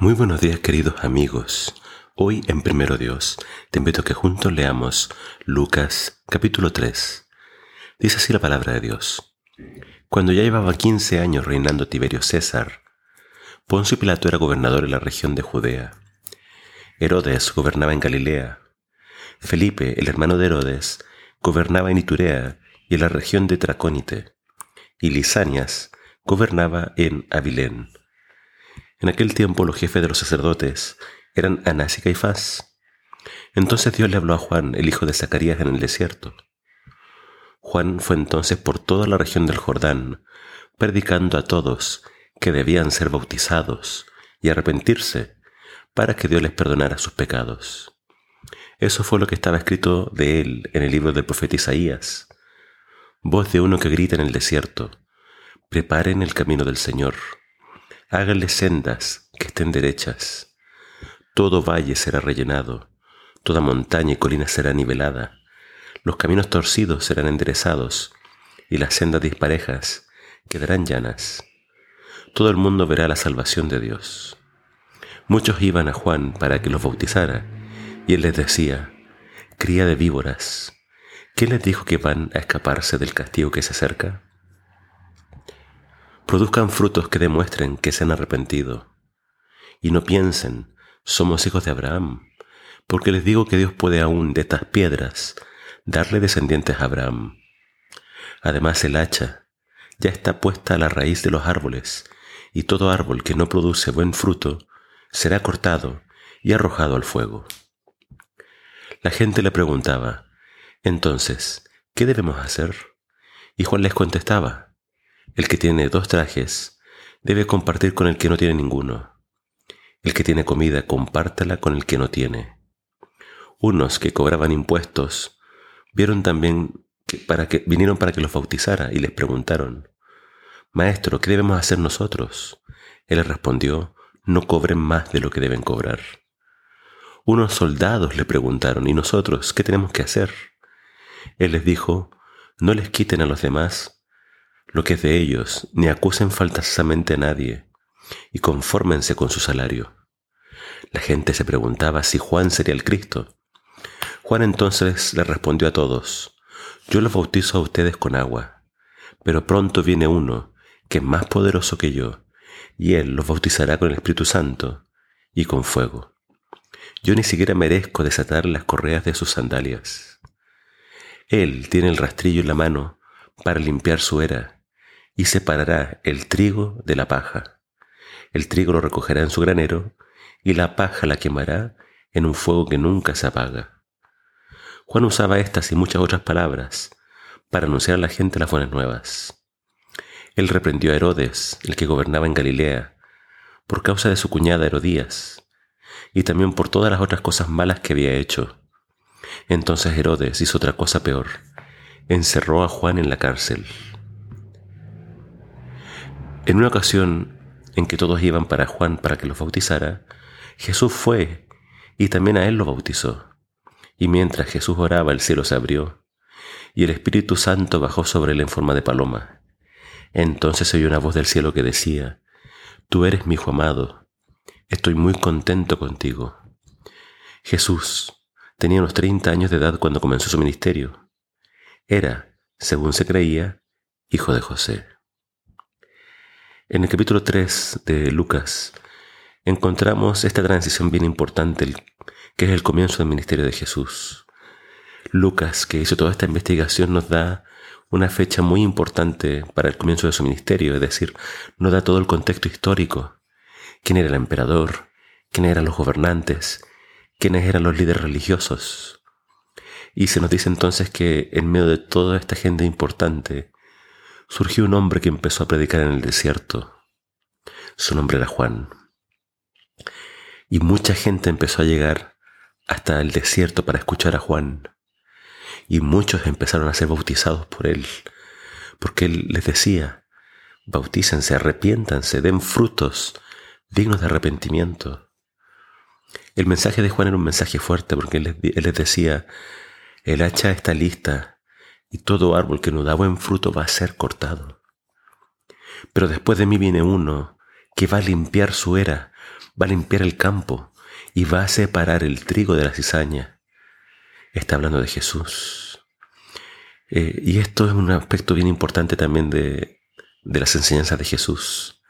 Muy buenos días queridos amigos. Hoy en Primero Dios te invito a que juntos leamos Lucas capítulo 3. Dice así la palabra de Dios. Cuando ya llevaba 15 años reinando Tiberio César, Poncio Pilato era gobernador en la región de Judea. Herodes gobernaba en Galilea. Felipe, el hermano de Herodes, gobernaba en Iturea y en la región de Tracónite. Y Lisanias gobernaba en Abilén en aquel tiempo los jefes de los sacerdotes eran Anás y Caifás. Entonces Dios le habló a Juan, el hijo de Zacarías, en el desierto. Juan fue entonces por toda la región del Jordán, predicando a todos que debían ser bautizados y arrepentirse para que Dios les perdonara sus pecados. Eso fue lo que estaba escrito de él en el libro del profeta Isaías. Voz de uno que grita en el desierto, preparen el camino del Señor Háganle sendas que estén derechas. Todo valle será rellenado, toda montaña y colina será nivelada, los caminos torcidos serán enderezados, y las sendas disparejas quedarán llanas. Todo el mundo verá la salvación de Dios. Muchos iban a Juan para que los bautizara, y él les decía, Cría de víboras, ¿quién les dijo que van a escaparse del castigo que se acerca? Produzcan frutos que demuestren que se han arrepentido. Y no piensen, somos hijos de Abraham, porque les digo que Dios puede aún de estas piedras darle descendientes a Abraham. Además el hacha ya está puesta a la raíz de los árboles, y todo árbol que no produce buen fruto será cortado y arrojado al fuego. La gente le preguntaba, entonces, ¿qué debemos hacer? Y Juan les contestaba, el que tiene dos trajes debe compartir con el que no tiene ninguno. El que tiene comida, compártela con el que no tiene. Unos que cobraban impuestos vieron también que para que vinieron para que los bautizara y les preguntaron, Maestro, ¿qué debemos hacer nosotros? Él respondió, no cobren más de lo que deben cobrar. Unos soldados le preguntaron, ¿y nosotros qué tenemos que hacer? Él les dijo, no les quiten a los demás lo que es de ellos, ni acusen faltasamente a nadie, y confórmense con su salario. La gente se preguntaba si Juan sería el Cristo. Juan entonces le respondió a todos, yo los bautizo a ustedes con agua, pero pronto viene uno que es más poderoso que yo, y él los bautizará con el Espíritu Santo y con fuego. Yo ni siquiera merezco desatar las correas de sus sandalias. Él tiene el rastrillo en la mano para limpiar su era y separará el trigo de la paja. El trigo lo recogerá en su granero y la paja la quemará en un fuego que nunca se apaga. Juan usaba estas y muchas otras palabras para anunciar a la gente las buenas nuevas. Él reprendió a Herodes, el que gobernaba en Galilea, por causa de su cuñada Herodías, y también por todas las otras cosas malas que había hecho. Entonces Herodes hizo otra cosa peor, encerró a Juan en la cárcel. En una ocasión en que todos iban para Juan para que los bautizara, Jesús fue y también a él lo bautizó. Y mientras Jesús oraba, el cielo se abrió y el Espíritu Santo bajó sobre él en forma de paloma. Entonces se oyó una voz del cielo que decía, Tú eres mi hijo amado, estoy muy contento contigo. Jesús tenía unos 30 años de edad cuando comenzó su ministerio. Era, según se creía, hijo de José. En el capítulo 3 de Lucas encontramos esta transición bien importante, que es el comienzo del ministerio de Jesús. Lucas, que hizo toda esta investigación, nos da una fecha muy importante para el comienzo de su ministerio, es decir, nos da todo el contexto histórico. ¿Quién era el emperador? ¿Quiénes eran los gobernantes? ¿Quiénes eran los líderes religiosos? Y se nos dice entonces que en medio de toda esta gente importante, surgió un hombre que empezó a predicar en el desierto. Su nombre era Juan. Y mucha gente empezó a llegar hasta el desierto para escuchar a Juan. Y muchos empezaron a ser bautizados por él, porque él les decía, bautícense, arrepiéntanse, den frutos dignos de arrepentimiento. El mensaje de Juan era un mensaje fuerte porque él les, decía, el hacha está lista, y todo árbol que no da buen fruto va a ser cortado. Pero después de mí viene uno que va a limpiar su era, va a limpiar el campo y va a separar el trigo de la cizaña. Está hablando de Jesús. Eh, y esto es un aspecto bien importante también de, de las enseñanzas de Jesús.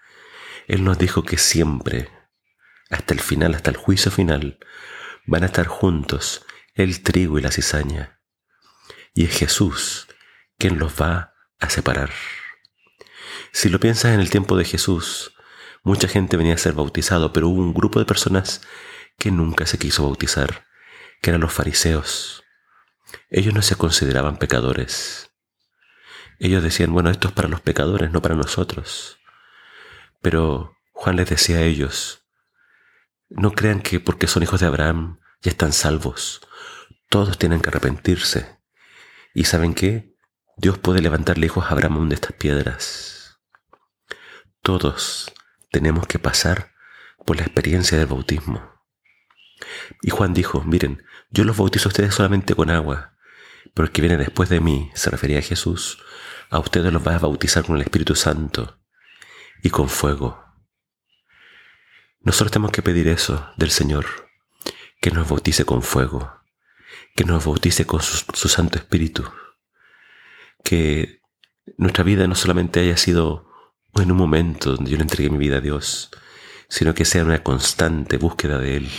Él nos dijo que siempre, hasta el final, hasta el juicio final, van a estar juntos el trigo y la cizaña. Y es Jesús quien los va a separar. Si lo piensas en el tiempo de Jesús, mucha gente venía a ser bautizado, pero hubo un grupo de personas que nunca se quiso bautizar, que eran los fariseos. Ellos no se consideraban pecadores. Ellos decían, bueno, esto es para los pecadores, no para nosotros. Pero Juan les decía a ellos, no crean que porque son hijos de Abraham ya están salvos. Todos tienen que arrepentirse. ¿Y saben qué? Dios puede levantarle hijos a Abraham de estas piedras. Todos tenemos que pasar por la experiencia del bautismo. Y Juan dijo, miren, yo los bautizo a ustedes solamente con agua, pero el que viene después de mí, se refería a Jesús, a ustedes los va a bautizar con el Espíritu Santo y con fuego. Nosotros tenemos que pedir eso del Señor, que nos bautice con fuego, que nos bautice con su, su Santo Espíritu, que nuestra vida no solamente haya sido en un momento donde yo le entregué mi vida a Dios, sino que sea una constante búsqueda de Él,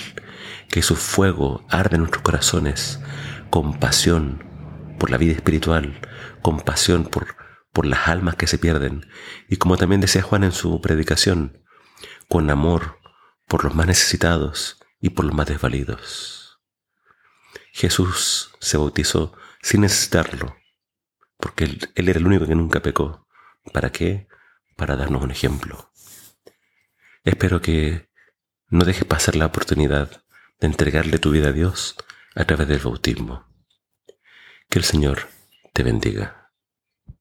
que su fuego arde en nuestros corazones con pasión por la vida espiritual, con pasión por, por las almas que se pierden, y como también decía Juan en su predicación, con amor por los más necesitados y por los más desvalidos. Jesús se bautizó sin necesitarlo, porque él, era el único que nunca pecó. ¿Para qué? Para darnos un ejemplo. Espero que no dejes pasar la oportunidad de entregarle tu vida a Dios a través del bautismo. Que el Señor te bendiga.